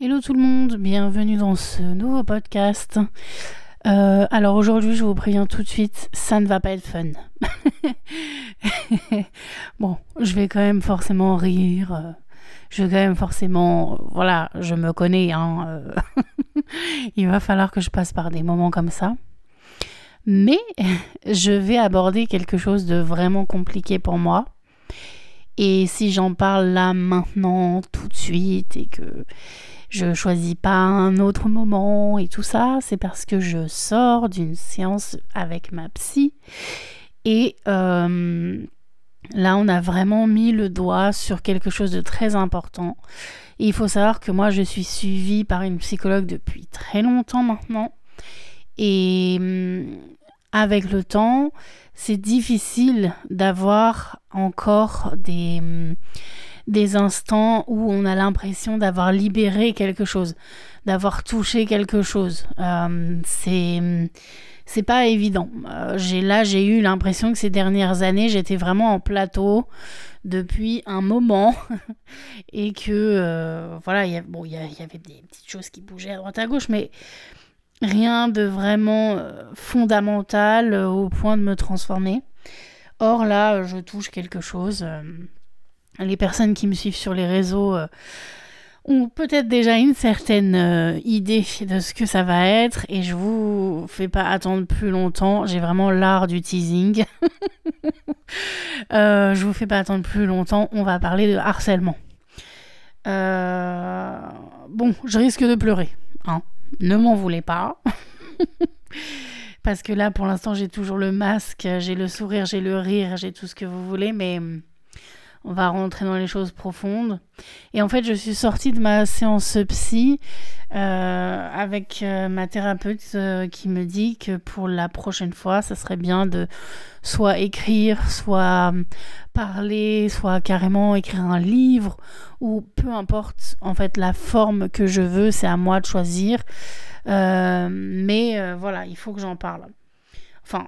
Hello tout le monde, bienvenue dans ce nouveau podcast. Euh, alors aujourd'hui, je vous préviens tout de suite, ça ne va pas être fun. bon, je vais quand même forcément rire. euh, Je vais quand même forcément, voilà, je me connais. Hein, euh, Il va falloir que je passe par des moments comme ça. Mais je vais aborder quelque chose de vraiment compliqué pour moi. Et si j'en parle là maintenant, tout de suite, et que je choisis pas un autre moment et tout ça, c'est parce que je sors d'une séance avec ma psy. Et euh, là, on a vraiment mis le doigt sur quelque chose de très important. Il faut savoir que moi, je suis suivie par une psychologue depuis très longtemps maintenant. Et hum, avec le temps, c'est difficile d'avoir encore des, hum, des instants où on a l'impression d'avoir libéré quelque chose, d'avoir touché quelque chose. Euh, c'est c'est pas évident. Euh, là j'ai eu l'impression que ces dernières années j'étais vraiment en plateau depuis un moment et que euh, voilà il bon, y, y avait des petites choses qui bougeaient à droite à gauche mais rien de vraiment euh, fondamental au point de me transformer. Or là, je touche quelque chose. Les personnes qui me suivent sur les réseaux euh, ont peut-être déjà une certaine euh, idée de ce que ça va être et je vous fais pas attendre plus longtemps. J'ai vraiment l'art du teasing. Euh, je vous fais pas attendre plus longtemps. On va parler de harcèlement. Euh, Bon, je risque de pleurer. Hein. Ne m'en voulez pas. Parce que là, pour l'instant, j'ai toujours le masque, j'ai le sourire, j'ai le rire, j'ai tout ce que vous voulez, mais hum, on va rentrer dans les choses profondes. Et en fait, je suis sortie de ma séance psy euh, avec euh, ma thérapeute euh, qui me dit que pour la prochaine fois, ça serait bien de soit écrire, soit hum, parler, soit carrément écrire un livre, ou peu importe en fait la forme que je veux, c'est à moi de choisir. Euh, mais euh, voilà, il faut que j'en parle. Enfin,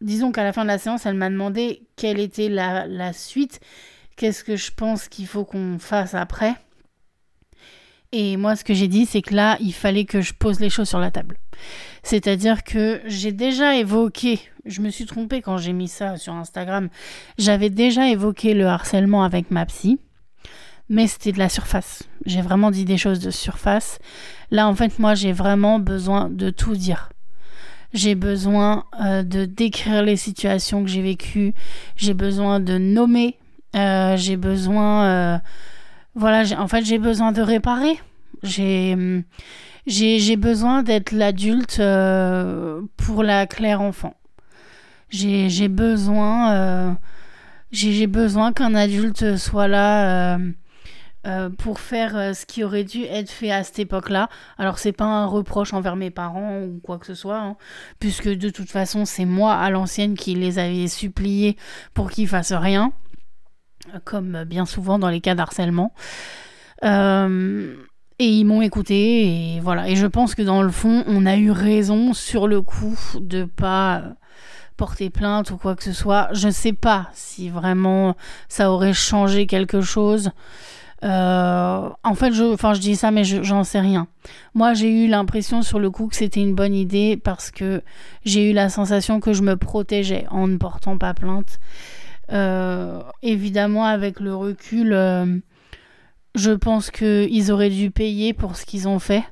disons qu'à la fin de la séance, elle m'a demandé quelle était la, la suite, qu'est-ce que je pense qu'il faut qu'on fasse après. Et moi, ce que j'ai dit, c'est que là, il fallait que je pose les choses sur la table. C'est-à-dire que j'ai déjà évoqué, je me suis trompée quand j'ai mis ça sur Instagram, j'avais déjà évoqué le harcèlement avec ma psy, mais c'était de la surface. J'ai vraiment dit des choses de surface. Là, en fait, moi, j'ai vraiment besoin de tout dire. J'ai besoin euh, de décrire les situations que j'ai vécues. J'ai besoin de nommer. Euh, j'ai besoin, euh, voilà, en fait, j'ai besoin de réparer. J'ai, j'ai besoin d'être l'adulte pour la claire enfant. J'ai, j'ai besoin, j'ai besoin qu'un adulte soit là. Euh, euh, pour faire euh, ce qui aurait dû être fait à cette époque-là. Alors c'est pas un reproche envers mes parents ou quoi que ce soit, hein, puisque de toute façon c'est moi à l'ancienne qui les avais suppliés pour qu'ils fassent rien, euh, comme bien souvent dans les cas d'harcèlement. Euh, et ils m'ont écouté et voilà. Et je pense que dans le fond, on a eu raison sur le coup de pas euh, porter plainte ou quoi que ce soit. Je sais pas si vraiment ça aurait changé quelque chose. Euh, en fait, je, enfin, je dis ça, mais je- j'en sais rien. Moi, j'ai eu l'impression sur le coup que c'était une bonne idée parce que j'ai eu la sensation que je me protégeais en ne portant pas plainte. Euh, évidemment, avec le recul, euh, je pense qu'ils auraient dû payer pour ce qu'ils ont fait.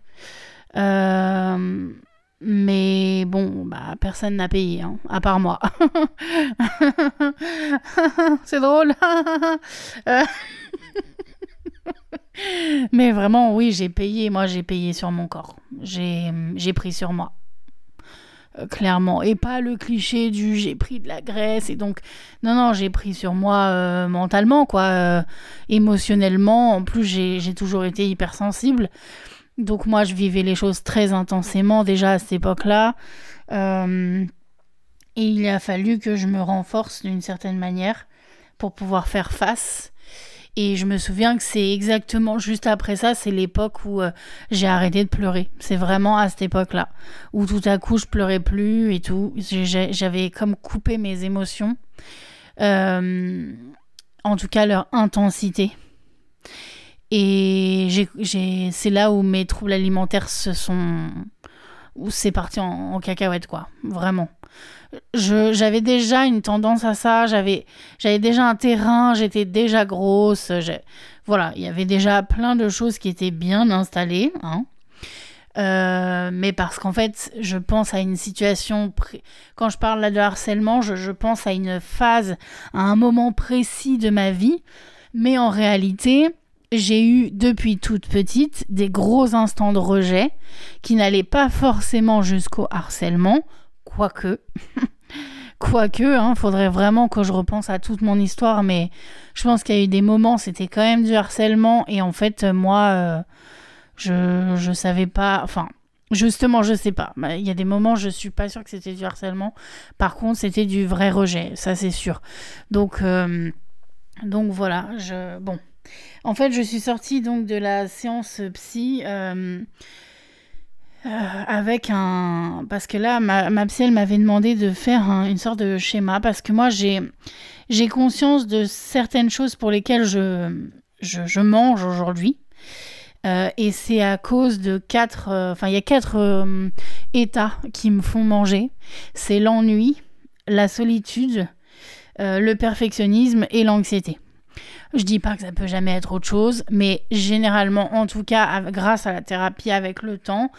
Mais bon, bah, personne n'a payé, hein, à part moi. C'est drôle. Mais vraiment, oui, j'ai payé. Moi, j'ai payé sur mon corps. J'ai pris sur moi. Euh, clairement. Et pas le cliché du j'ai pris de la graisse. Et donc, non, non, j'ai pris sur moi euh, mentalement, quoi. euh, émotionnellement. En plus, j'ai toujours été hypersensible. Donc, moi, je vivais les choses très intensément déjà à cette époque-là. Et il a fallu que je me renforce d'une certaine manière pour pouvoir faire face. Et je me souviens que c'est exactement juste après ça, c'est l'époque où euh, j'ai arrêté de pleurer. C'est vraiment à cette époque-là où tout à coup je pleurais plus et tout. J'avais comme coupé mes émotions, Euh, en tout cas leur intensité. Et c'est là où mes troubles alimentaires se sont. Où c'est parti en, cacahuète, quoi. Vraiment. j'avais déjà une tendance à ça, j'avais, déjà un terrain, j'étais déjà grosse. Voilà, il y avait déjà plein de choses qui étaient bien installées. Hein. Euh, mais parce qu'en fait, je pense à une situation. Quand je parle là de harcèlement, je, pense à une phase, à un moment précis de ma vie. Mais en réalité, j'ai eu depuis toute petite des gros instants de rejet qui n'allaient pas forcément jusqu'au harcèlement, quoique. quoique, hein, faudrait vraiment que je repense à toute mon histoire, mais je pense qu'il y a eu des moments, c'était quand même du harcèlement, et en fait, moi, euh, je, je savais pas, enfin, Justement, je sais pas. Il y a des moments, je suis pas sûre que c'était du harcèlement. Par contre, c'était du vrai rejet, ça c'est sûr. Donc, euh, donc voilà. Je bon. En fait, je suis sortie donc de la séance psy euh, euh, avec un... Parce que là, ma, psy, elle m'avait demandé de faire une sorte de schéma, parce que moi, j'ai, conscience de certaines choses pour lesquelles je, je, mange aujourd'hui. Euh, et c'est à cause de quatre... Enfin, il y a quatre états qui me font manger. C'est l'ennui, la solitude, le perfectionnisme et l'anxiété. Je dis pas que ça peut jamais être autre chose, mais généralement, en tout cas, grâce à la thérapie avec le temps,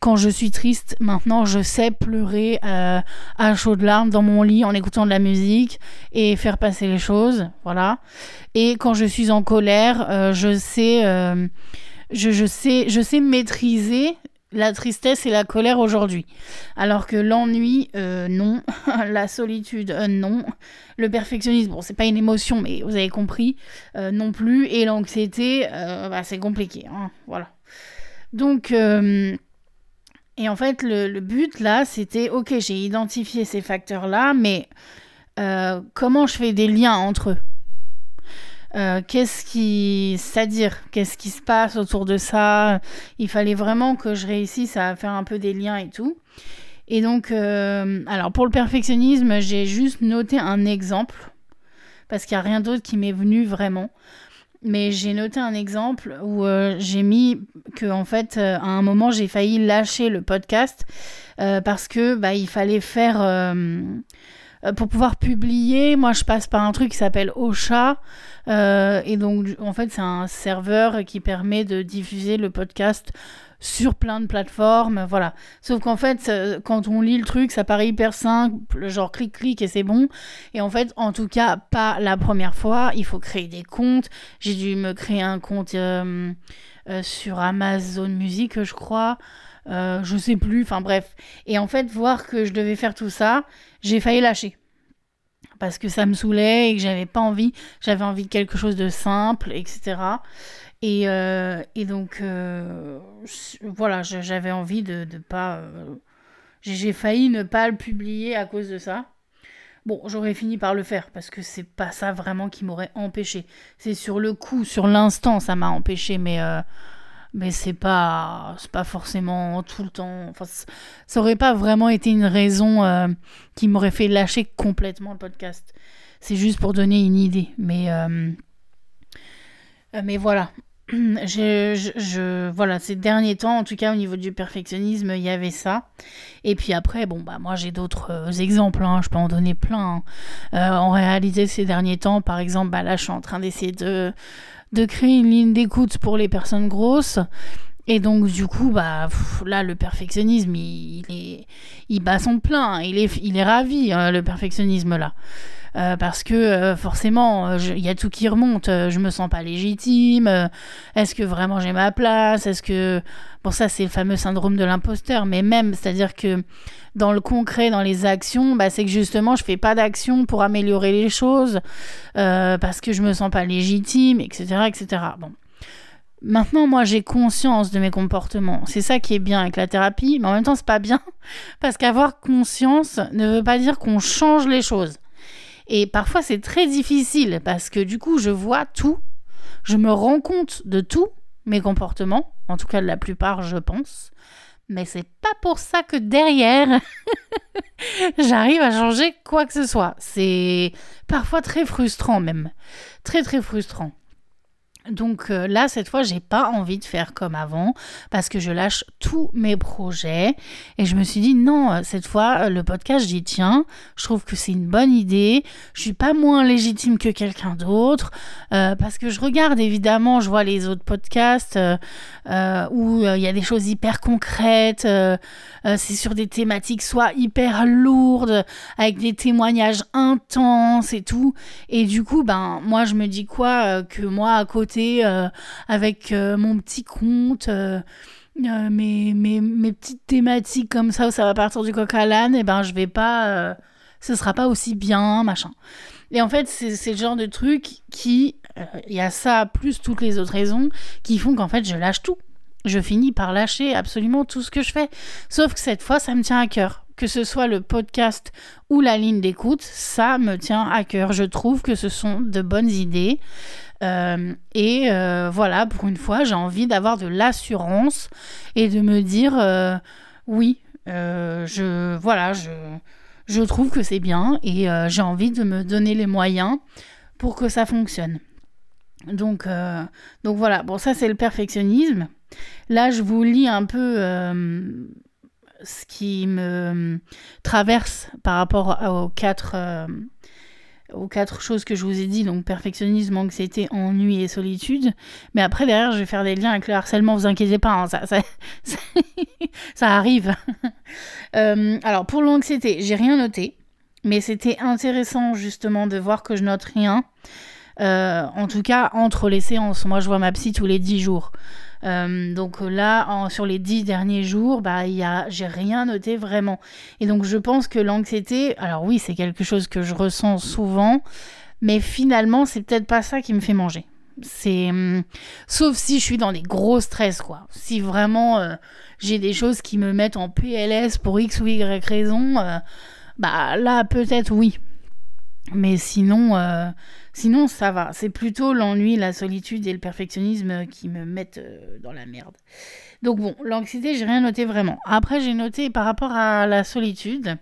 quand je suis triste, maintenant, je sais pleurer euh, à chaudes larmes dans mon lit en écoutant de la musique et faire passer les choses, voilà. Et quand je suis en colère, euh, je sais, euh, je, sais, je sais maîtriser la tristesse et la colère aujourd'hui. Alors que l'ennui, euh, non. la solitude, euh, non. Le perfectionnisme, bon, c'est pas une émotion, mais vous avez compris, euh, non plus. Et l'anxiété, bah, c'est compliqué. Hein, voilà. Donc, et en fait, le, le but là, c'était, ok, j'ai identifié ces facteurs-là, mais comment je fais des liens entre eux? Euh, qu'est-ce qui, c'est-à-dire, qu'est-ce qui se passe autour de ça? Il fallait vraiment que je réussisse à faire un peu des liens et tout. Et donc, euh, alors pour le perfectionnisme, j'ai juste noté un exemple parce qu'il n'y a rien d'autre qui m'est venu vraiment. Mais j'ai noté un exemple où euh, j'ai mis que en fait à un moment j'ai failli lâcher le podcast parce que bah, il fallait faire euh, pour pouvoir publier, moi je passe par un truc qui s'appelle Ocha. Euh, et donc, en fait, c'est un serveur qui permet de diffuser le podcast sur plein de plateformes, voilà. Sauf qu'en fait, quand on lit le truc, ça paraît hyper simple, genre clic-clic et c'est bon. Et en fait, en tout cas, pas la première fois. Il faut créer des comptes. J'ai dû me créer un compte euh, sur Amazon Music, je crois. Euh, je sais plus, enfin bref. Et en fait, voir que je devais faire tout ça, j'ai failli lâcher. Parce que ça me saoulait et que j'avais pas envie, j'avais envie de quelque chose de simple, etc. Et, euh, et donc, euh, voilà, j'avais envie de pas. j'ai failli ne pas le publier à cause de ça. Bon, j'aurais fini par le faire parce que c'est pas ça vraiment qui m'aurait empêché. C'est sur le coup, sur l'instant, ça m'a empêché, mais mais c'est pas c'est pas forcément tout le temps enfin ça aurait pas vraiment été une raison euh, qui m'aurait fait lâcher complètement le podcast. C'est juste pour donner une idée. Mais euh, euh, mais voilà. Je, je, voilà ces derniers temps en tout cas au niveau du perfectionnisme il y avait ça. Et puis après bon bah moi j'ai d'autres exemples hein, je peux en donner plein hein. en réalité ces derniers temps par exemple bah là je suis en train d'essayer de de créer une ligne d'écoute pour les personnes grosses. Et donc du coup, bah là, le perfectionnisme, il, est, il bat son plein. Il est, il est ravi, hein, le perfectionnisme là. Euh, parce que euh, forcément, euh, il y a tout qui remonte. je me sens pas légitime. Est-ce que vraiment j'ai ma place? Est-ce que bon ça c'est le fameux syndrome de l'imposteur, mais même, c'est-à-dire que dans le concret, dans les actions, bah, c'est que justement je fais pas d'action pour améliorer les choses parce que je me sens pas légitime, etc., etc. Bon. Maintenant, moi, j'ai conscience de mes comportements. C'est ça qui est bien avec la thérapie, mais en même temps, c'est pas bien parce qu'avoir conscience ne veut pas dire qu'on change les choses. Et parfois, c'est très difficile parce que du coup, je vois tout, je me rends compte de tous mes comportements, en tout cas de la plupart, je pense. Mais c'est pas pour ça que derrière, j'arrive à changer quoi que ce soit. C'est parfois très frustrant même. Très très frustrant. Donc euh, là, cette fois, j'ai pas envie de faire comme avant parce que je lâche tous mes projets et je me suis dit non, euh, cette fois, euh, le podcast, j'y tiens. Je trouve que c'est une bonne idée. Je suis pas moins légitime que quelqu'un d'autre parce que je regarde évidemment, je vois les autres podcasts où il y a des choses hyper concrètes. c'est sur des thématiques soit hyper lourdes avec des témoignages intenses et tout. Et du coup, ben moi, je me dis quoi que moi à côté euh, avec euh, mon petit compte. Euh, mes, mes, petites thématiques comme ça où ça va partir du coq à l'âne, et ben je vais pas, ce sera pas aussi bien, machin. Et en fait, c'est le genre de truc qui, il y a ça plus toutes les autres raisons qui font qu'en fait je lâche tout. Je finis par lâcher absolument tout ce que je fais. Sauf que cette fois, ça me tient à cœur. Que ce soit le podcast ou la ligne d'écoute, ça me tient à cœur. Je trouve que ce sont de bonnes idées. Euh, et euh, voilà, pour une fois, j'ai envie d'avoir de l'assurance et de me dire euh, oui, je voilà, je, trouve que c'est bien et j'ai envie de me donner les moyens pour que ça fonctionne. Donc, donc voilà, bon ça c'est le perfectionnisme. Là je vous lis un peu ce qui me traverse par rapport aux quatre, aux quatre choses que je vous ai dit, donc perfectionnisme, anxiété, ennui et solitude. Mais après, derrière, je vais faire des liens avec le harcèlement, vous inquiétez pas, hein, ça, arrive. Euh, alors, pour l'anxiété, j'ai rien noté, mais c'était intéressant justement de voir que je note rien. Euh, en tout cas, entre les séances, moi je vois ma psy tous les dix jours. Euh, donc là, sur les dix derniers jours, bah, y a, j'ai rien noté vraiment. Et donc je pense que l'anxiété, alors oui, c'est quelque chose que je ressens souvent, mais finalement, c'est peut-être pas ça qui me fait manger. C'est hum, sauf si je suis dans des gros stress quoi. Si vraiment euh, j'ai des choses qui me mettent en PLS pour X ou Y raison, euh, bah là peut-être oui. Mais sinon, Sinon, ça va. C'est plutôt l'ennui, la solitude et le perfectionnisme qui me mettent euh, dans la merde. Donc bon, l'anxiété, j'ai rien noté vraiment. Après, j'ai noté par rapport à la solitude.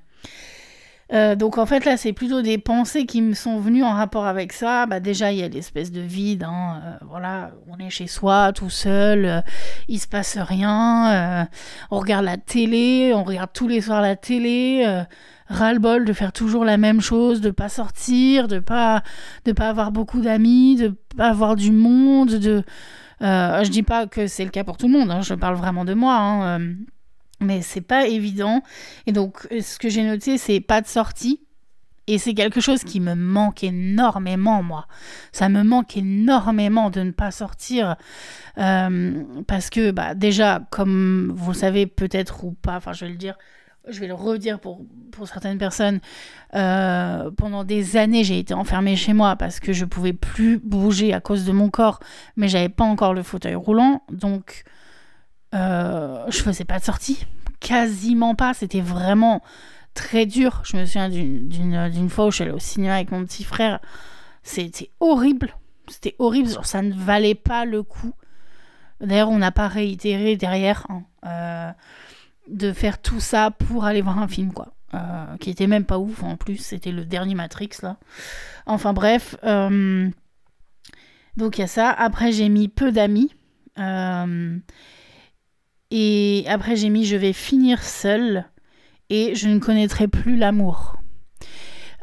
Euh, donc en fait là c'est plutôt des pensées qui me sont venues en rapport avec ça. Bah déjà il y a l'espèce de vide, hein. Euh, voilà, on est chez soi tout seul, il se passe rien, on regarde la télé, on regarde tous les soirs la télé, ras-le-bol de faire toujours la même chose, de pas sortir, de pas de pas avoir beaucoup d'amis, de pas avoir du monde, de euh, je dis pas que c'est le cas pour tout le monde, hein, je parle vraiment de moi, hein, euh, mais c'est pas évident. Et donc ce que j'ai noté, c'est pas de sortie. Et c'est quelque chose qui me manque énormément, moi. Ça me manque énormément de ne pas sortir. Euh, parce que, bah, déjà, comme vous le savez peut-être ou pas, enfin, je vais le dire, je vais le redire pour, pour certaines personnes, euh, pendant des années, j'ai été enfermée chez moi parce que je pouvais plus bouger à cause de mon corps, mais j'avais pas encore le fauteuil roulant, donc euh, je faisais pas de sortie, quasiment pas. C'était vraiment très dur. Je me souviens d'une fois où je suis allée au cinéma avec mon petit frère. C'était horrible. C'était horrible. ça ne valait pas le coup. D'ailleurs, on n'a pas réitéré derrière. Hein. Euh, de faire tout ça pour aller voir un film, quoi. Euh, qui était même pas ouf en plus, c'était le dernier Matrix là. Enfin bref, donc il y a ça. Après j'ai mis peu d'amis. Et après j'ai mis je vais finir seul et je ne connaîtrai plus l'amour.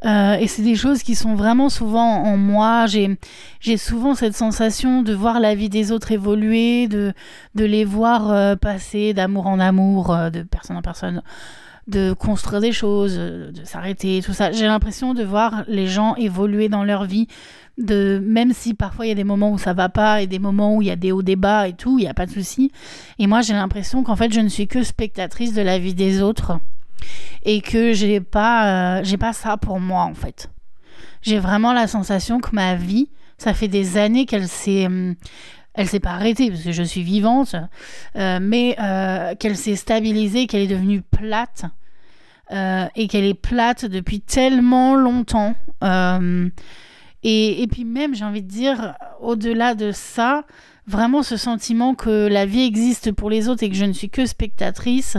Euh, et c'est des choses qui sont vraiment souvent en moi. J'ai, j'ai souvent cette sensation de voir la vie des autres évoluer, de, de les voir euh, passer d'amour en amour, euh, de personne en personne, de construire des choses, de s'arrêter, tout ça. J'ai l'impression de voir les gens évoluer dans leur vie, de même si parfois il y a des moments où ça va pas et des moments où il y a des hauts débats et tout, il n'y a pas de souci. Et moi j'ai l'impression qu'en fait je ne suis que spectatrice de la vie des autres et que j'ai pas euh, j'ai pas ça pour moi en fait. J'ai vraiment la sensation que ma vie, ça fait des années qu'elle s'est hum, elle s'est pas arrêtée parce que je suis vivante, euh, mais euh, qu'elle s'est stabilisée, qu'elle est devenue plate et qu'elle est plate depuis tellement longtemps. Et, et, puis même, j'ai envie de dire, au-delà de ça, vraiment ce sentiment que la vie existe pour les autres et que je ne suis que spectatrice,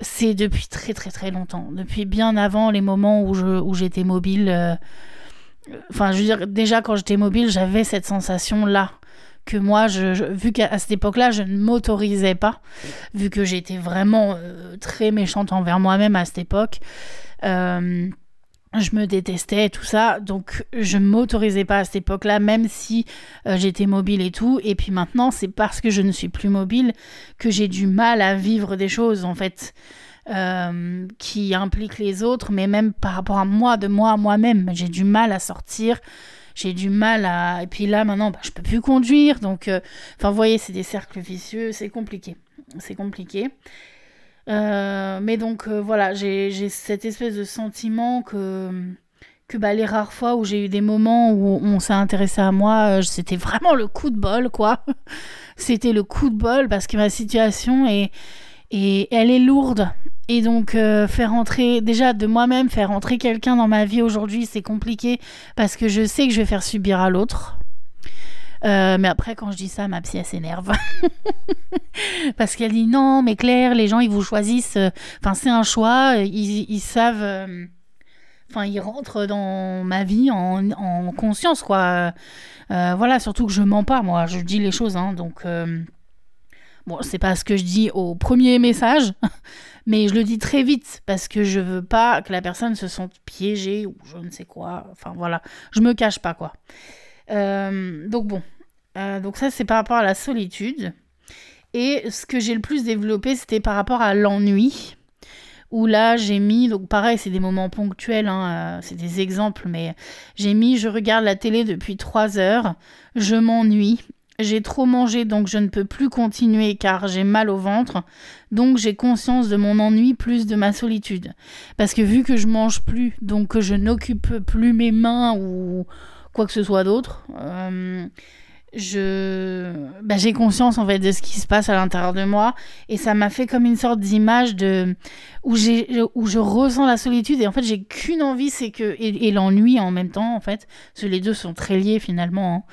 c'est depuis très très très longtemps, depuis bien avant les moments où je où j'étais mobile. Euh, enfin, je veux dire, déjà quand j'étais mobile, j'avais cette sensation là que moi, je, vu qu'à cette époque-là, je ne m'autorisais pas, vu que j'étais vraiment euh, très méchante envers moi-même à cette époque. Euh, je me détestais tout ça, donc je ne m'autorisais pas à cette époque-là, même si euh, j'étais mobile et tout. Et puis maintenant, c'est parce que je ne suis plus mobile que j'ai du mal à vivre des choses, en fait, qui impliquent les autres, mais même par rapport à moi, de moi à moi-même. J'ai du mal à sortir j'ai du mal à. Et puis là, maintenant, bah, je peux plus conduire. Donc, euh, enfin, vous voyez, c'est des cercles vicieux. C'est compliqué. C'est compliqué. Euh, mais donc, euh, voilà, j'ai cette espèce de sentiment que. Que bah, les rares fois où j'ai eu des moments où on s'est intéressé à moi, c'était vraiment le coup de bol, quoi. c'était le coup de bol parce que ma situation est, et elle est lourde. Et donc euh, faire entrer, déjà de moi-même, faire entrer quelqu'un dans ma vie aujourd'hui, c'est compliqué parce que je sais que je vais faire subir à l'autre. Euh, mais après, quand je dis ça, ma psy, elle s'énerve. parce qu'elle dit non, mais Claire, les gens, ils vous choisissent. Euh, enfin, c'est un choix. Ils, savent. Enfin, ils rentrent dans ma vie en, en conscience, quoi. voilà, surtout que je mens pas, moi. Je dis les choses, hein. Donc. Bon, c'est pas ce que je dis au premier message, mais je le dis très vite parce que je veux pas que la personne se sente piégée ou je ne sais quoi. Enfin voilà, je me cache pas quoi. Euh, donc bon, euh, donc ça c'est par rapport à la solitude. Et ce que j'ai le plus développé, c'était par rapport à l'ennui. Où là, j'ai mis, donc pareil, c'est des moments ponctuels, hein, euh, c'est des exemples, mais j'ai mis, je regarde la télé depuis trois heures, je m'ennuie, j'ai trop mangé donc je ne peux plus continuer car j'ai mal au ventre. Donc j'ai conscience de mon ennui plus de ma solitude. Parce que vu que je mange plus, donc que je n'occupe plus mes mains ou quoi que ce soit d'autre, euh, je bah, j'ai conscience en fait de ce qui se passe à l'intérieur de moi. Et ça m'a fait comme une sorte d'image de où j'ai où je ressens la solitude. Et en fait j'ai qu'une envie c'est que et, l'ennui en même temps en fait. Parce que les deux sont très liés finalement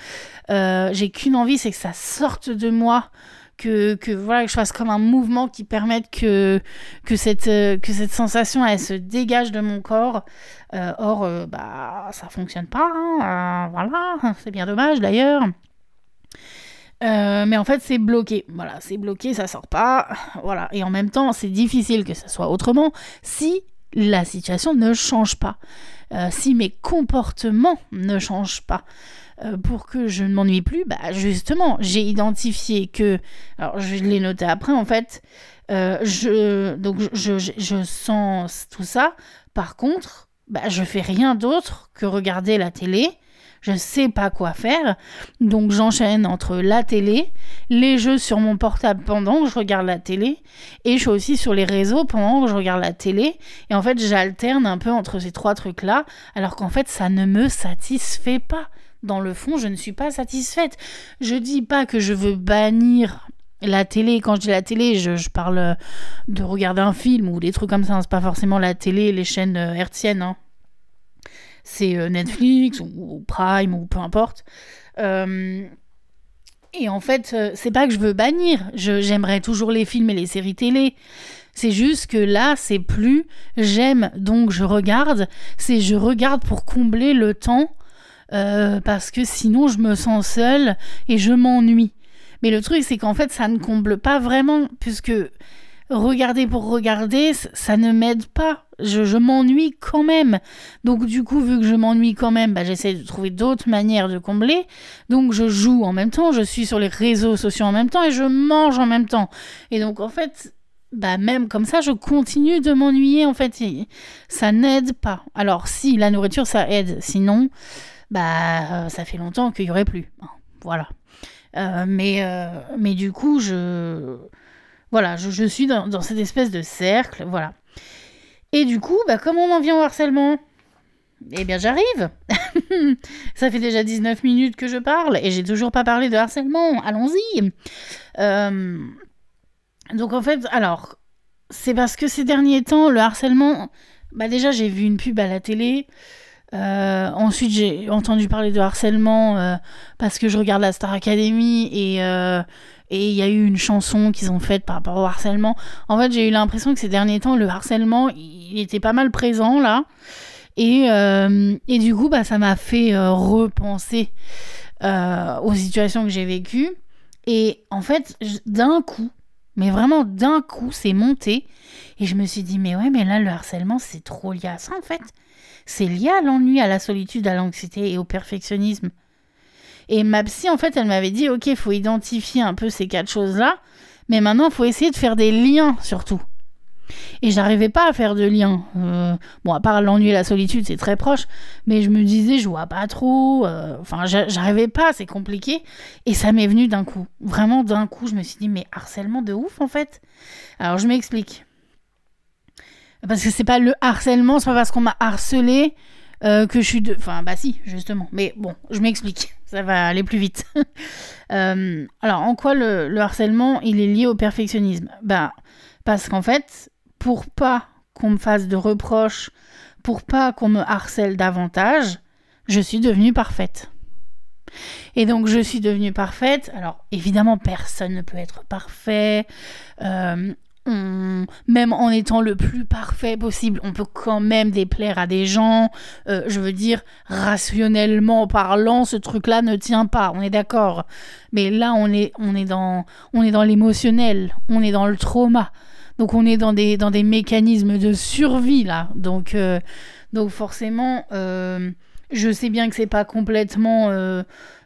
hein. euh, j'ai qu'une envie c'est que ça sorte de moi que, que, voilà que je fasse comme un mouvement qui permette que que cette que cette sensation elle se dégage de mon corps. Euh, or euh, bah ça fonctionne pas hein. voilà. C'est bien dommage d'ailleurs euh, mais en fait, c'est bloqué. Voilà, c'est bloqué, ça sort pas. Voilà. Et en même temps, c'est difficile que ça soit autrement si la situation ne change pas. Euh, si mes comportements ne changent pas. Euh, pour que je ne m'ennuie plus, bah justement, j'ai identifié que. Alors, je l'ai noté après, en fait. je, donc, je, je, sens tout ça. Par contre, bah, je fais rien d'autre que regarder la télé je sais pas quoi faire. Donc j'enchaîne entre la télé, les jeux sur mon portable pendant que je regarde la télé, et je suis aussi sur les réseaux pendant que je regarde la télé. Et en fait, j'alterne un peu entre ces trois trucs-là, alors qu'en fait, ça ne me satisfait pas. Dans le fond, je ne suis pas satisfaite. Je dis pas que je veux bannir la télé, quand je dis la télé, je, parle de regarder un film ou des trucs comme ça. C'est pas forcément la télé, les chaînes euh, hertziennes. Hein c'est euh, Netflix ou, Prime ou peu importe. Euh, et en fait, euh, c'est pas que je veux bannir. J'aimerais toujours les films et les séries télé. C'est juste que là, c'est plus j'aime donc je regarde. C'est je regarde pour combler le temps parce que sinon je me sens seule et je m'ennuie. Mais le truc, c'est qu'en fait, ça ne comble pas vraiment puisque regarder pour regarder, ça ne m'aide pas. Je, m'ennuie quand même. Donc du coup, vu que je m'ennuie quand même, bah, j'essaie de trouver d'autres manières de combler. Donc je joue en même temps, je suis sur les réseaux sociaux en même temps et je mange en même temps. Et donc en fait, bah même comme ça, je continue de m'ennuyer. En fait, ça n'aide pas. Alors si la nourriture, ça aide. Sinon, bah euh, ça fait longtemps qu'il y aurait plus. Voilà. Euh, mais, euh, mais du coup, je voilà, je, suis dans, cette espèce de cercle, voilà. Et du coup, bah, on en vient au harcèlement Eh bien, j'arrive Ça fait déjà 19 minutes que je parle et j'ai toujours pas parlé de harcèlement. Allons-y euh, Donc, en fait, alors, c'est parce que ces derniers temps, le harcèlement. Bah, déjà, j'ai vu une pub à la télé. Euh, ensuite, j'ai entendu parler de harcèlement euh, parce que je regarde la Star Academy et et il y a eu une chanson qu'ils ont faite par rapport au harcèlement. En fait, j'ai eu l'impression que ces derniers temps, le harcèlement, il était pas mal présent là. Et, euh, et du coup, bah, ça m'a fait euh, repenser aux situations que j'ai vécues. Et en fait, d'un coup, mais vraiment d'un coup, c'est monté. Et je me suis dit, mais ouais, mais là, le harcèlement, c'est trop lié à ça, en fait. C'est lié à l'ennui, à la solitude, à l'anxiété et au perfectionnisme. Et ma psy, en fait, elle m'avait dit, ok, il faut identifier un peu ces quatre choses-là, mais maintenant, il faut essayer de faire des liens, surtout. Et j'arrivais pas à faire de lien. Euh, bon, à part l'ennui et la solitude, c'est très proche. Mais je me disais, je vois pas trop. Euh, enfin, j'arrivais pas, c'est compliqué. Et ça m'est venu d'un coup. Vraiment d'un coup, je me suis dit, mais harcèlement de ouf en fait. Alors je m'explique. Parce que c'est pas le harcèlement, c'est pas parce qu'on m'a harcelé euh, que je suis de. Enfin, bah si, justement. Mais bon, je m'explique. Ça va aller plus vite. alors, en quoi le, le harcèlement, il est lié au perfectionnisme? Bah, parce qu'en fait, pour pas qu'on me fasse de reproches, pour pas qu'on me harcèle davantage, je suis devenue parfaite. Et donc je suis devenue parfaite. Alors évidemment, personne ne peut être parfait. Euh, même en étant le plus parfait possible, on peut quand même déplaire à des gens. Euh, je veux dire, rationnellement parlant, ce truc-là ne tient pas. On est d'accord. Mais là, on est, on est dans, on est dans l'émotionnel. On est dans le trauma. Donc on est dans des, dans des mécanismes de survie là. Donc, euh, donc forcément, euh, je sais bien que c'est pas complètement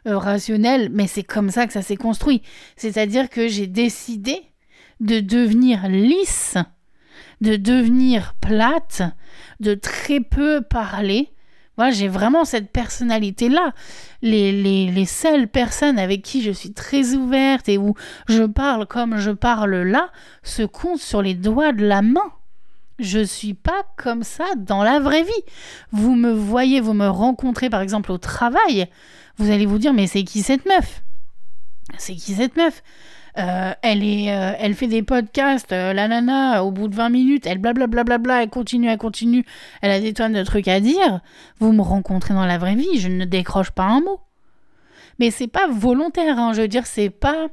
rationnel, mais c'est comme ça que ça s'est construit. C'est-à-dire que j'ai décidé de devenir lisse, de devenir plate, de très peu parler moi, j'ai vraiment cette personnalité-là. Les, les, les, seules personnes avec qui je suis très ouverte et où je parle comme je parle là se comptent sur les doigts de la main. Je suis pas comme ça dans la vraie vie. Vous me voyez, vous me rencontrez par exemple au travail, vous allez vous dire mais c'est qui cette meuf? C'est qui cette meuf? Euh, elle, est, euh, elle fait des podcasts, euh, la nana, au bout de 20 minutes, elle blablabla, bla, bla, bla, elle continue, elle continue, elle a des tonnes de trucs à dire. Vous me rencontrez dans la vraie vie, je ne décroche pas un mot mais c'est pas volontaire. Hein. Je veux dire, c'est pas,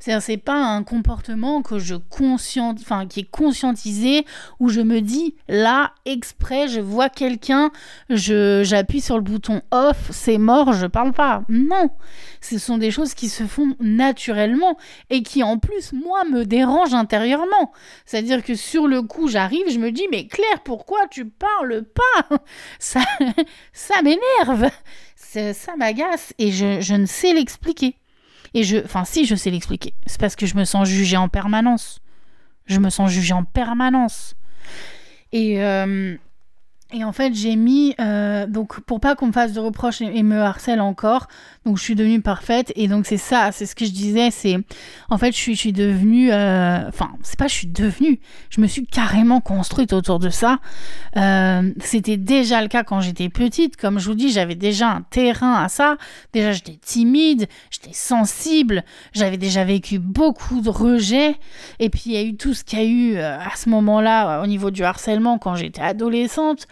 c'est pas un comportement que je conscient, enfin qui est conscientisé où je me dis là exprès, je vois quelqu'un, je j'appuie sur le bouton off, c'est mort, je parle pas. Non, ce sont des choses qui se font naturellement et qui en plus moi me dérangent intérieurement. C'est-à-dire que sur le coup, j'arrive, je me dis mais Claire, pourquoi tu parles pas? Ça, ça m'énerve ça m'agace et je, ne sais l'expliquer. Et je, enfin, si je sais l'expliquer, c'est parce que je me sens jugée en permanence. Je me sens jugée en permanence. Et, euh, et en fait, j'ai mis, euh, donc pour pas qu'on me fasse de reproches et, me harcèle encore, donc je suis devenue parfaite. Et donc c'est ça, c'est ce que je disais, c'est en fait, je suis, devenue, euh, enfin, c'est pas je suis devenue, je me suis carrément construite autour de ça. Euh, c'était déjà le cas quand j'étais petite, comme je vous dis, j'avais déjà un terrain à ça. Déjà, j'étais timide, j'étais sensible, j'avais déjà vécu beaucoup de rejets. Et puis, il y a eu tout ce qu'il y a eu à ce moment-là au niveau du harcèlement quand j'étais adolescente.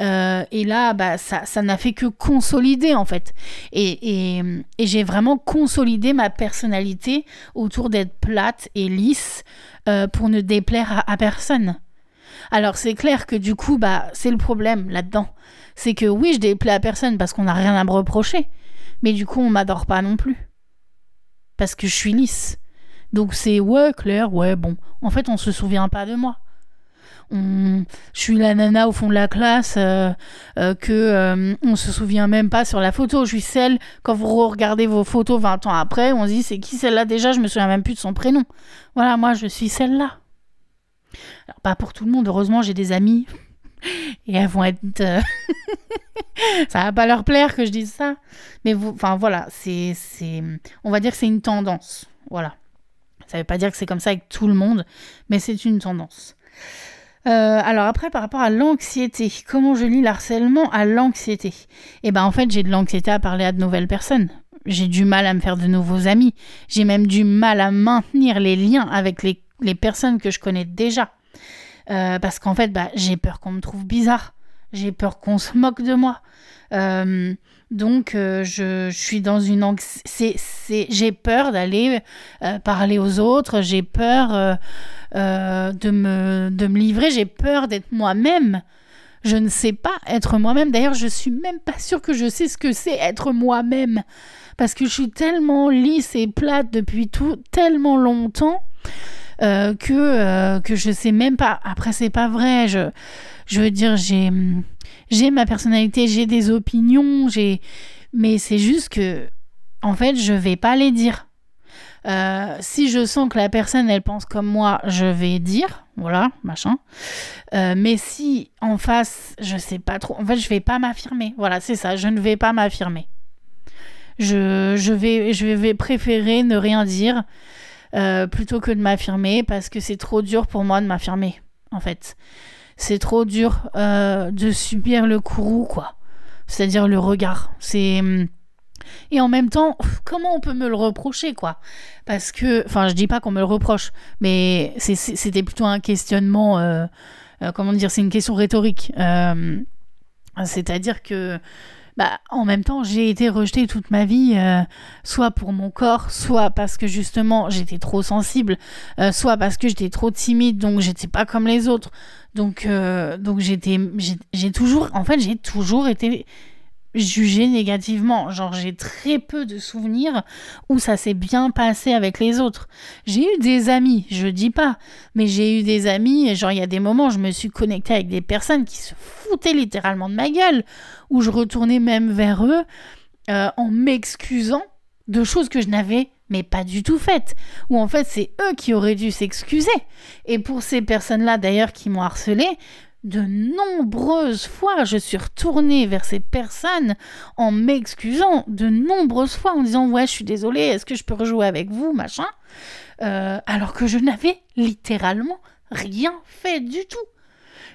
Euh, et là, bah, ça, n'a fait que consolider en fait. Et, j'ai vraiment consolidé ma personnalité autour d'être plate et lisse euh, pour ne déplaire à, personne. Alors c'est clair que du coup, bah, c'est le problème là-dedans. C'est que oui, je déplais à personne parce qu'on n'a rien à me reprocher. Mais du coup, on m'adore pas non plus. Parce que je suis lisse. Donc c'est ouais, Claire, ouais, bon. En fait, on se souvient pas de moi je suis la nana au fond de la classe euh, euh, que euh, on se souvient même pas sur la photo. Je suis celle quand vous regardez vos photos 20 ans après, on se dit c'est qui celle-là déjà, je me souviens même plus de son prénom. Voilà, moi je suis celle-là. Alors pas pour tout le monde, heureusement j'ai des amis et elles vont être ça va pas leur plaire que je dise ça, mais enfin voilà, c'est on va dire que c'est une tendance. Voilà. Ça veut pas dire que c'est comme ça avec tout le monde, mais c'est une tendance. Euh, alors après, par rapport à l'anxiété, comment je lis l'harcèlement à l'anxiété? Eh ben en fait, j'ai de l'anxiété à parler à de nouvelles personnes. J'ai du mal à me faire de nouveaux amis. J'ai même du mal à maintenir les liens avec les, personnes que je connais déjà. Euh, parce qu'en fait, bah, j'ai peur qu'on me trouve bizarre. J'ai peur qu'on se moque de moi. Euh, donc, euh, je, suis dans une anxiété. J'ai peur d'aller euh, parler aux autres, j'ai peur de, me, de me livrer, j'ai peur d'être moi-même Je ne sais pas être moi-même. D'ailleurs, je suis même pas sûre que je sais ce que c'est être moi-même. Parce que je suis tellement lisse et plate depuis tout, tellement longtemps. Euh, que, euh, que je sais même pas. Après, c'est pas vrai. Je, je veux dire, j'ai, j'ai ma personnalité, j'ai des opinions, j'ai, mais c'est juste que, en fait, je vais pas les dire. Euh, si je sens que la personne elle pense comme moi, je vais dire, voilà, machin. Euh, mais si en face, je sais pas trop, en fait, je vais pas m'affirmer. Voilà, c'est ça, je ne vais pas m'affirmer. Je, je, vais, je vais préférer ne rien dire euh, plutôt que de m'affirmer parce que c'est trop dur pour moi de m'affirmer, en fait. C'est trop dur de subir le courroux, quoi. C'est-à-dire le regard. C'est et en même temps, comment on peut me le reprocher, quoi? Parce que, enfin, je dis pas qu'on me le reproche, mais c'était plutôt un questionnement, euh, euh, comment dire, c'est une question rhétorique. Euh, c'est-à-dire que, bah, en même temps, j'ai été rejetée toute ma vie, soit pour mon corps, soit parce que justement j'étais trop sensible, soit parce que j'étais trop timide, donc j'étais pas comme les autres. Donc, donc j'étais, j'ai toujours, en fait, j'ai toujours été jugé négativement. Genre, j'ai très peu de souvenirs où ça s'est bien passé avec les autres. J'ai eu des amis, je dis pas, mais j'ai eu des amis, genre, il y a des moments, je me suis connectée avec des personnes qui se foutaient littéralement de ma gueule, où je retournais même vers eux euh, en m'excusant de choses que je n'avais mais pas du tout faites. Ou en fait, c'est eux qui auraient dû s'excuser. Et pour ces personnes-là, d'ailleurs, qui m'ont harcelé, de nombreuses fois, je suis retournée vers ces personnes en m'excusant de nombreuses fois en disant ouais je suis désolée, est-ce que je peux rejouer avec vous, machin, euh, alors que je n'avais littéralement rien fait du tout.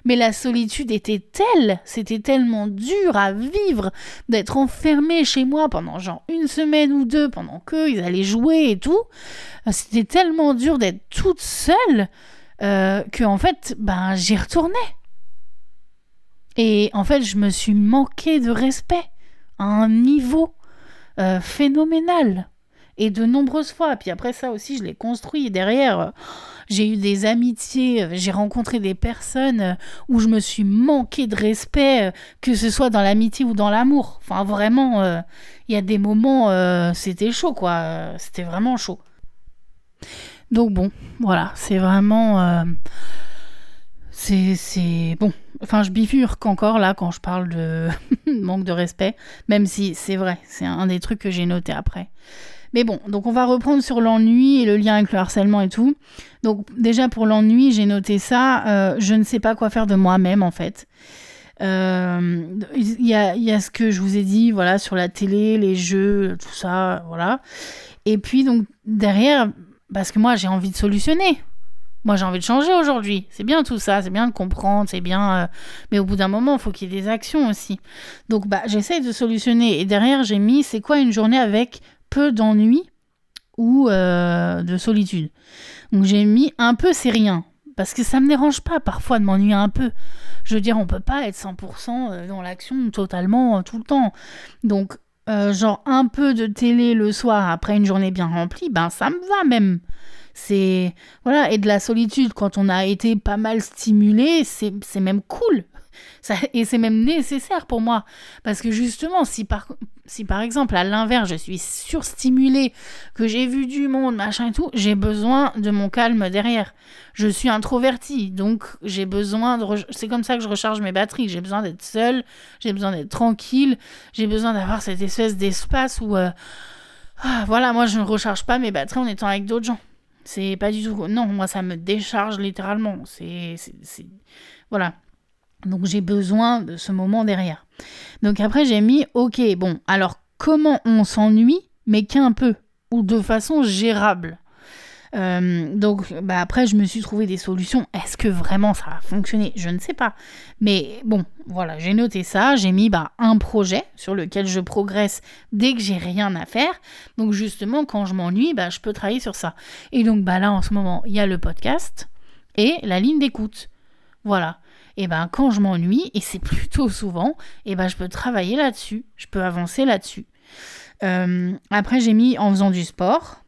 Mais la solitude était telle, c'était tellement dur à vivre d'être enfermée chez moi pendant genre une semaine ou deux pendant qu'ils allaient jouer et tout. C'était tellement dur d'être toute seule euh, que en fait, ben j'y retournais. Et en fait, je me suis manqué de respect à un niveau euh, phénoménal. Et de nombreuses fois. Puis après ça aussi, je l'ai construit. Derrière, euh, j'ai eu des amitiés, euh, j'ai rencontré des personnes où je me suis manqué de respect, que ce soit dans l'amitié ou dans l'amour. Enfin, vraiment, il y a des moments, c'était chaud, quoi. C'était vraiment chaud. Donc bon, voilà, c'est vraiment c'est bon enfin je bifurque encore là quand je parle de manque de respect même si c'est vrai c'est un des trucs que j'ai noté après. Mais bon donc on va reprendre sur l'ennui et le lien avec le harcèlement et tout. Donc déjà pour l'ennui j'ai noté ça euh, je ne sais pas quoi faire de moi-même en fait. Euh, il y, a, y, a, ce que je vous ai dit voilà sur la télé les jeux tout ça voilà. Et puis donc derrière parce que moi j'ai envie de solutionner moi, j'ai envie de changer aujourd'hui. C'est bien tout ça, c'est bien de comprendre, c'est bien. Euh, mais au bout d'un moment, il faut qu'il y ait des actions aussi. Donc, bah, j'essaye de solutionner. Et derrière, j'ai mis c'est quoi une journée avec peu d'ennui ou euh, de solitude. Donc, j'ai mis un peu, c'est rien. Parce que ça me dérange pas parfois de m'ennuyer un peu. Je veux dire, on peut pas être 100% euh, dans l'action totalement tout le temps. Donc, genre un peu de télé le soir après une journée bien remplie, ben ça me va même c'est voilà et de la solitude quand on a été pas mal stimulé c'est même cool. Ça, et c'est même nécessaire pour moi. Parce que justement si par si par exemple à l'inverse je suis surstimulée que j'ai vu du monde machin et tout j'ai besoin de mon calme derrière. Je suis introvertie donc j'ai besoin de c'est comme ça que je recharge mes batteries. J'ai besoin d'être seule j'ai besoin d'être tranquille j'ai besoin d'avoir cette espèce d'espace où euh, ah, voilà moi je ne recharge pas mes batteries en étant avec d'autres gens c'est pas du tout. Non, moi, ça me décharge littéralement. C'est. Voilà. Donc, j'ai besoin de ce moment derrière. Donc, après, j'ai mis OK, bon, alors, comment on s'ennuie, mais qu'un peu, ou de façon gérable? Euh, donc bah après je me suis trouvé des solutions. Est-ce que vraiment ça a fonctionné? Je ne sais pas. Mais bon, voilà, j'ai noté ça, j'ai mis bah, un projet sur lequel je progresse dès que j'ai rien à faire. Donc justement quand je m'ennuie, bah, je peux travailler sur ça. Et donc bah là en ce moment, il y a le podcast et la ligne d'écoute. Voilà. Et ben quand je m'ennuie, et c'est plutôt souvent, et ben je peux travailler là-dessus, je peux avancer là-dessus. Euh, après j'ai mis en faisant du sport.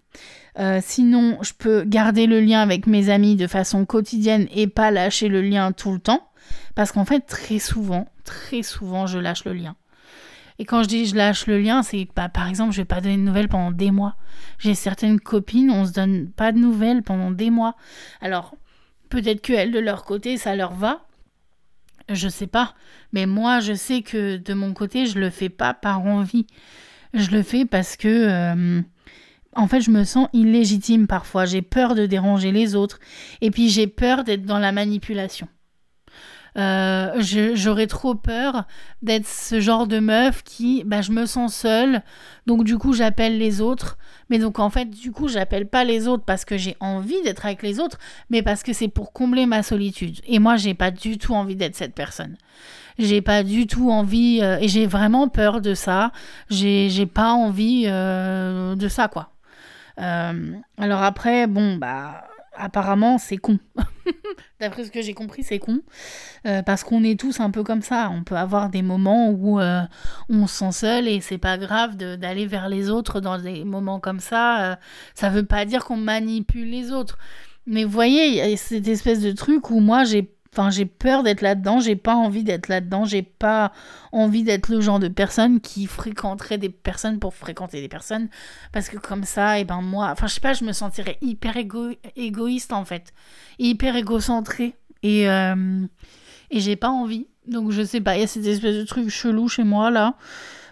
Euh, sinon, je peux garder le lien avec mes amis de façon quotidienne et pas lâcher le lien tout le temps. Parce qu'en fait, très souvent, très souvent, je lâche le lien. Et quand je dis je lâche le lien, c'est que bah, par exemple, je vais pas donner de nouvelles pendant des mois. J'ai certaines copines, on se donne pas de nouvelles pendant des mois. Alors, peut-être qu'elles, de leur côté, ça leur va. Je sais pas. Mais moi, je sais que de mon côté, je le fais pas par envie. Je le fais parce que. Euh, en fait, je me sens illégitime parfois. J'ai peur de déranger les autres. Et puis, j'ai peur d'être dans la manipulation. Euh, j'aurais trop peur d'être ce genre de meuf qui, bah, je me sens seule, donc du coup j'appelle les autres. Mais donc en fait, du coup, j'appelle pas les autres parce que j'ai envie d'être avec les autres, mais parce que c'est pour combler ma solitude. Et moi, j'ai pas du tout envie d'être cette personne. J'ai pas du tout envie, euh, et j'ai vraiment peur de ça. J'ai pas envie euh, de ça, quoi. Alors après, bon, bah apparemment, c'est con. D'après ce que j'ai compris, c'est con. Euh, parce qu'on est tous un peu comme ça. On peut avoir des moments où euh, on se sent seul et c'est pas grave d'aller vers les autres dans des moments comme ça. Euh, ça veut pas dire qu'on manipule les autres. Mais vous voyez, il y a cette espèce de truc où moi, j'ai Enfin, j'ai peur d'être là-dedans, j'ai pas envie d'être là-dedans, j'ai pas envie d'être le genre de personne qui fréquenterait des personnes pour fréquenter des personnes. Parce que comme ça, et eh ben moi, enfin, je sais pas, je me sentirais hyper égoïste en fait, hyper égocentré. Et, euh, et j'ai pas envie. Donc, je sais pas, il y a cette espèce de truc chelou chez moi là,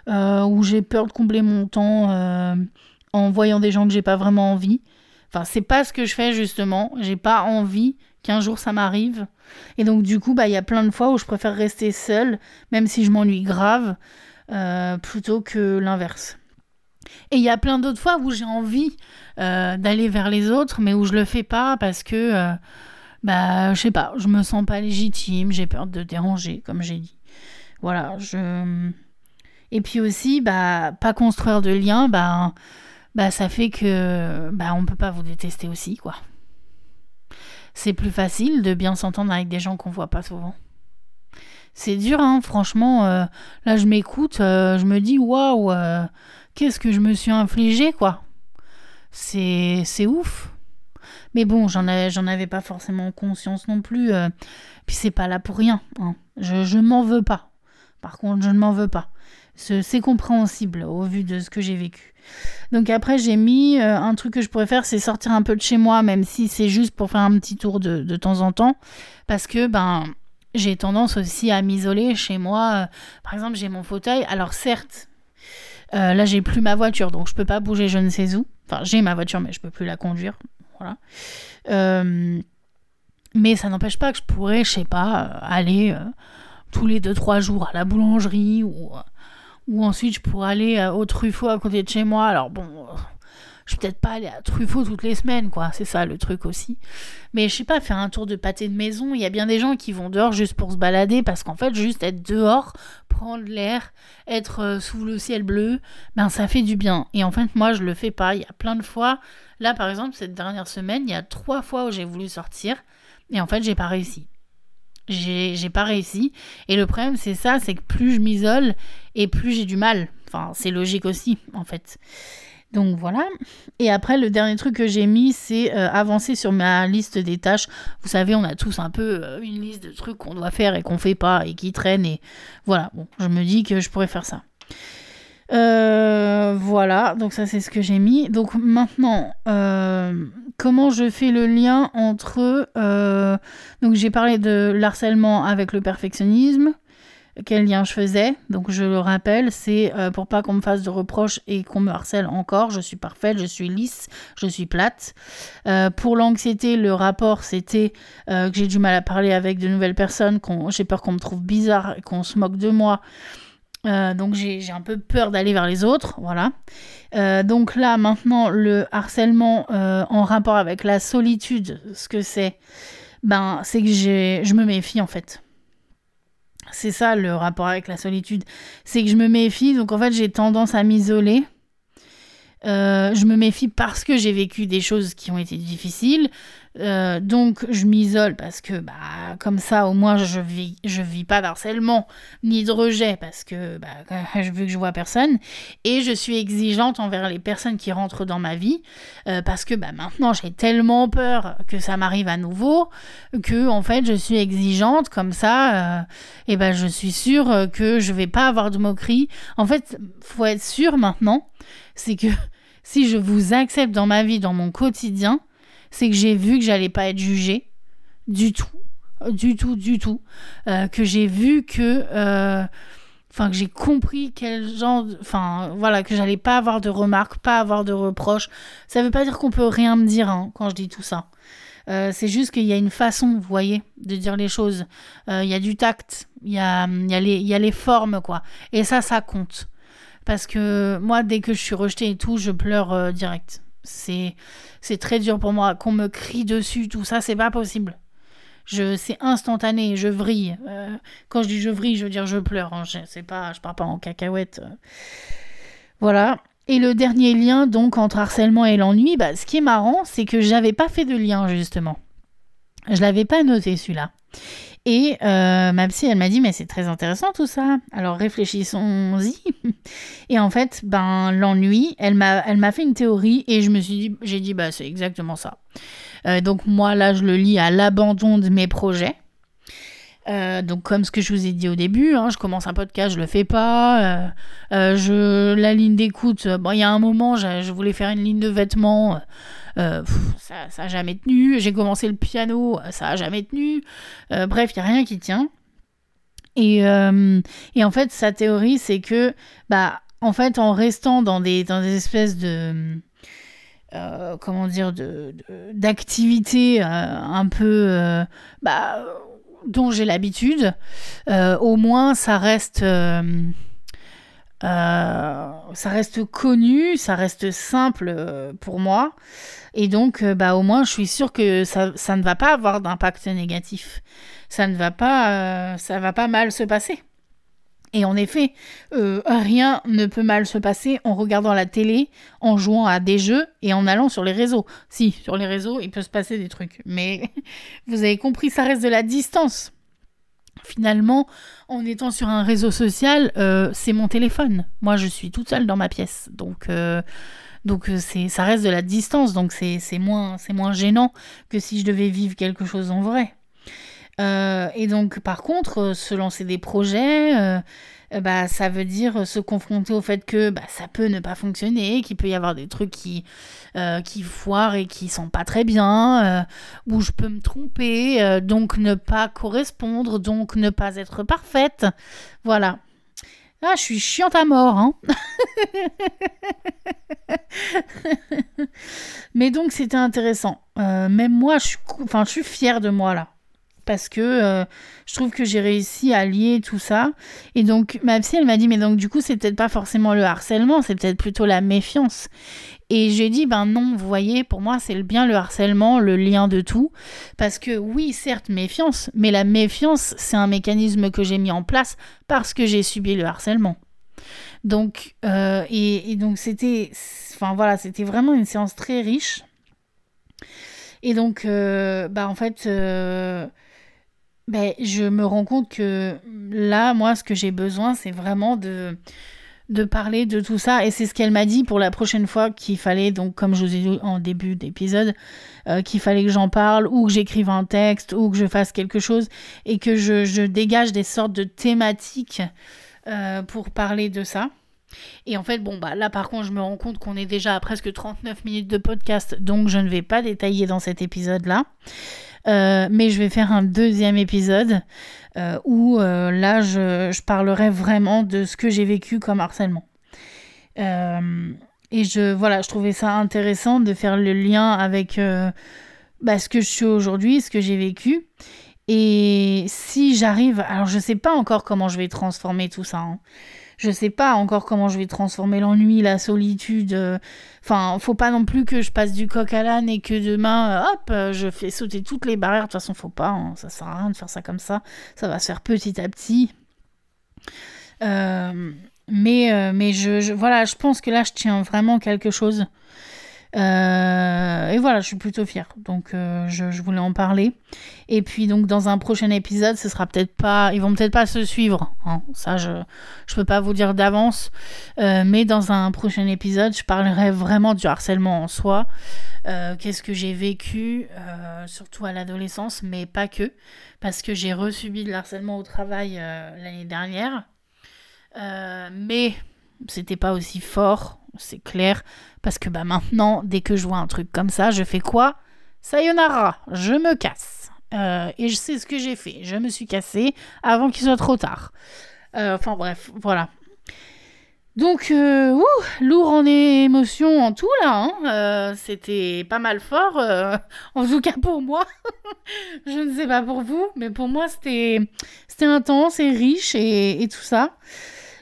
euh, où j'ai peur de combler mon temps euh, en voyant des gens que j'ai pas vraiment envie. Enfin, c'est pas ce que je fais justement, j'ai pas envie qu'un jour ça m'arrive. Et donc du coup, bah il y a plein de fois où je préfère rester seule, même si je m'ennuie grave, euh, plutôt que l'inverse. Et il y a plein d'autres fois où j'ai envie euh, d'aller vers les autres, mais où je le fais pas parce que, euh, bah, je sais pas, je me sens pas légitime, j'ai peur de déranger, comme j'ai dit. Voilà, je. Et puis aussi, bah, pas construire de lien, bah, bah, ça fait que, bah, on peut pas vous détester aussi, quoi c'est plus facile de bien s'entendre avec des gens qu'on voit pas souvent. C'est dur, hein, franchement. Euh, là, je m'écoute, euh, je me dis waouh, euh, qu'est-ce que je me suis infligé, quoi. C'est, c'est ouf. Mais bon, j'en avais, j'en avais pas forcément conscience non plus. puis c'est pas là pour rien. Hein. Je, je m'en veux pas. Par contre, je ne m'en veux pas. C'est compréhensible au vu de ce que j'ai vécu. Donc après, j'ai mis euh, un truc que je pourrais faire, c'est sortir un peu de chez moi, même si c'est juste pour faire un petit tour de, temps en temps. Parce que, ben, j'ai tendance aussi à m'isoler chez moi. Euh, par exemple, j'ai mon fauteuil. Alors certes, euh, là, j'ai plus ma voiture, donc je peux pas bouger je ne sais où. Enfin, j'ai ma voiture, mais je peux plus la conduire. Voilà. mais ça n'empêche pas que je pourrais, je sais pas, aller tous les 2-3 jours à la boulangerie ou ou ensuite je pourrais aller euh, au Truffaut à côté de chez moi. Alors bon, euh, je vais peut-être pas aller à Truffaut toutes les semaines, quoi. C'est ça le truc aussi. Mais je sais pas, faire un tour de pâté de maison. Il y a bien des gens qui vont dehors juste pour se balader parce qu'en fait, juste être dehors, prendre l'air, être euh, sous le ciel bleu, ben ça fait du bien. Et en fait, moi, je le fais pas. Il y a plein de fois. Là, par exemple, cette dernière semaine, il y a trois fois où j'ai voulu sortir et en fait, j'ai pas réussi j'ai pas réussi. Et le problème, c'est ça, c'est que plus je m'isole et plus j'ai du mal. Enfin, c'est logique aussi, en fait. Donc voilà. Et après, le dernier truc que j'ai mis, c'est euh, avancer sur ma liste des tâches. Vous savez, on a tous un peu euh, une liste de trucs qu'on doit faire et qu'on fait pas et qui traînent. Et voilà, bon, je me dis que je pourrais faire ça. Euh, voilà, donc ça c'est ce que j'ai mis. Donc maintenant, euh, comment je fais le lien entre... Euh, donc j'ai parlé de l'harcèlement avec le perfectionnisme. Quel lien je faisais Donc je le rappelle, c'est pour pas qu'on me fasse de reproches et qu'on me harcèle encore. Je suis parfaite, je suis lisse, je suis plate. pour l'anxiété, le rapport c'était que j'ai du mal à parler avec de nouvelles personnes, j'ai peur qu'on me trouve bizarre, qu'on se moque de moi. Euh, donc j'ai un peu peur d'aller vers les autres, voilà. Euh, donc là maintenant le harcèlement euh, en rapport avec la solitude, ce que c'est, ben c'est que je me méfie en fait. C'est ça le rapport avec la solitude, c'est que je me méfie, donc en fait j'ai tendance à m'isoler. Euh, je me méfie parce que j'ai vécu des choses qui ont été difficiles. Euh, donc je m'isole parce que bah comme ça au moins je vis je vis pas d'harcèlement ni de rejet parce que bah vu que je vois personne et je suis exigeante envers les personnes qui rentrent dans ma vie euh, parce que bah maintenant j'ai tellement peur que ça m'arrive à nouveau que en fait je suis exigeante comme ça et ben je suis sûre que je vais pas avoir de moquerie en fait faut être sûr maintenant c'est que si je vous accepte dans ma vie, dans mon quotidien, c'est que j'ai vu que j'allais pas être jugée du tout, du tout, du tout, euh, que j'ai vu que, euh, enfin que j'ai compris quel genre, enfin voilà, que j'allais pas avoir de remarques, pas avoir de reproches. Ça veut pas dire qu'on peut rien me dire hein, quand je dis tout ça. Euh, c'est juste qu'il y a une façon, vous voyez, de dire les choses. Il y a du tact, il y a, y, y a les formes, quoi. Et ça, ça compte. Parce que moi, dès que je suis rejetée et tout, je pleure euh, direct. C'est, très dur pour moi. Qu'on me crie dessus, tout ça, c'est pas possible. Je, c'est instantané, je vrille. Euh, quand je dis je vrille, je veux dire je pleure. Hein. Je, c'est pas, je pars pas en cacahuète. Voilà. Et le dernier lien, donc, entre harcèlement et l'ennui, bah, ce qui est marrant, c'est que j'avais pas fait de lien, justement. Je l'avais pas noté, celui-là. Et euh, ma psy, elle m'a dit, mais c'est très intéressant tout ça. Alors réfléchissons-y. Et en fait, ben l'ennui, elle m'a, elle m'a fait une théorie et je me suis dit, j'ai dit, bah c'est exactement ça. Euh, donc moi là, je le lis à l'abandon de mes projets. Euh, donc comme ce que je vous ai dit au début, hein, je commence un podcast, je le fais pas. je la ligne d'écoute, bon il y a un moment, je, voulais faire une ligne de vêtements. Euh, ça, ça a jamais tenu. J'ai commencé le piano, ça a jamais tenu. Euh, bref, il n'y a rien qui tient. Et, euh, en fait, sa théorie, c'est que, bah, en fait, en restant dans des, dans des espèces de. comment dire, d'activités un peu. bah, dont j'ai l'habitude, au moins ça reste. ça reste connu, ça reste simple pour moi. Et donc, euh, bah, au moins, je suis sûre que ça, ne va pas avoir d'impact négatif. Ça ne va pas, euh, ça va pas mal se passer. Et en effet, euh, rien ne peut mal se passer en regardant la télé, en jouant à des jeux et en allant sur les réseaux. Si, sur les réseaux, il peut se passer des trucs. Mais vous avez compris, ça reste de la distance. Finalement, en étant sur un réseau social, c'est mon téléphone. Moi, je suis toute seule dans ma pièce. Donc, euh, ça reste de la distance, donc c'est, moins, c'est moins gênant que si je devais vivre quelque chose en vrai. Euh, et donc par contre, euh, se lancer des projets, bah, ça veut dire se confronter au fait que bah, ça peut ne pas fonctionner, qu'il peut y avoir des trucs qui, qui foirent et qui sont pas très bien, où je peux me tromper, donc ne pas correspondre, donc ne pas être parfaite. Voilà. Ah, je suis chiante à mort, hein. Mais donc, c'était intéressant. Euh, même moi, je suis, je suis fière de moi, là. Parce que euh, je trouve que j'ai réussi à lier tout ça. Et donc, ma psy, elle m'a dit, mais donc, du coup, c'est peut-être pas forcément le harcèlement, c'est peut-être plutôt la méfiance. Et j'ai dit, ben non, vous voyez, pour moi, c'est bien le harcèlement, le lien de tout. Parce que oui, certes, méfiance, mais la méfiance, c'est un mécanisme que j'ai mis en place parce que j'ai subi le harcèlement. Donc, euh, et, donc c'était, enfin voilà, c'était vraiment une séance très riche. Et donc, euh, bah en fait, ben, je me rends compte que là, moi, ce que j'ai besoin, c'est vraiment de de parler de tout ça. Et c'est ce qu'elle m'a dit pour la prochaine fois qu'il fallait, donc comme je vous ai dit en début d'épisode, euh, qu'il fallait que j'en parle ou que j'écrive un texte ou que je fasse quelque chose et que je, dégage des sortes de thématiques euh, pour parler de ça. Et en fait, bon, bah là par contre, je me rends compte qu'on est déjà à presque 39 minutes de podcast, donc je ne vais pas détailler dans cet épisode-là. Euh, mais je vais faire un deuxième épisode euh, où euh, là, je, parlerai vraiment de ce que j'ai vécu comme harcèlement. et je, voilà, je trouvais ça intéressant de faire le lien avec bah, ce que je suis aujourd'hui, ce que j'ai vécu. Et si j'arrive, alors je ne sais pas encore comment je vais transformer tout ça. Hein. Je sais pas encore comment je vais transformer l'ennui, la solitude. Euh, enfin, faut pas non plus que je passe du coq à l'âne et que demain, euh, hop, euh, je fais sauter toutes les barrières. De toute façon, faut pas. Hein. Ça sert à rien de faire ça comme ça. Ça va se faire petit à petit. mais mais je, je, voilà, je pense que là, je tiens vraiment quelque chose. Euh, et voilà, je suis plutôt fière. Donc, euh, je, voulais en parler. Et puis, donc, dans un prochain épisode, ce sera peut-être pas. Ils vont peut-être pas se suivre. Hein. Ça, je je peux pas vous dire d'avance. Euh, mais dans un prochain épisode, je parlerai vraiment du harcèlement en soi. Qu'est-ce que j'ai vécu, surtout à l'adolescence, mais pas que. Parce que j'ai resubi de harcèlement au travail l'année dernière. mais c'était pas aussi fort c'est clair. Parce que bah maintenant, dès que je vois un truc comme ça, je fais quoi? Sayonara, je me casse. Euh, et je sais ce que j'ai fait. Je me suis cassée avant qu'il soit trop tard. Euh, enfin bref, voilà. Donc, euh, ouh, lourd en émotion en tout là. Hein. C'était pas mal fort. en tout cas pour moi. je ne sais pas pour vous, mais pour moi c'était intense et riche et, et tout ça.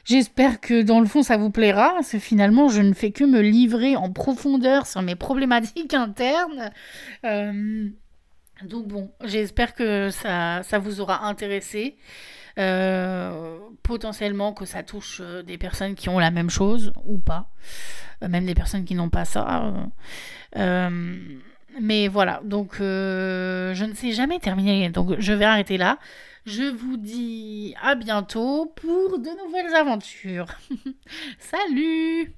J'espère que dans le fond ça vous plaira, parce que finalement je ne fais que me livrer en profondeur sur mes problématiques internes. Euh, donc bon, j'espère que ça, ça vous aura intéressé. Euh, potentiellement que ça touche euh, des personnes qui ont la même chose ou pas, même des personnes qui n'ont pas ça. mais voilà, donc je ne sais jamais terminer, donc je vais arrêter là. Je vous dis à bientôt pour de nouvelles aventures. Salut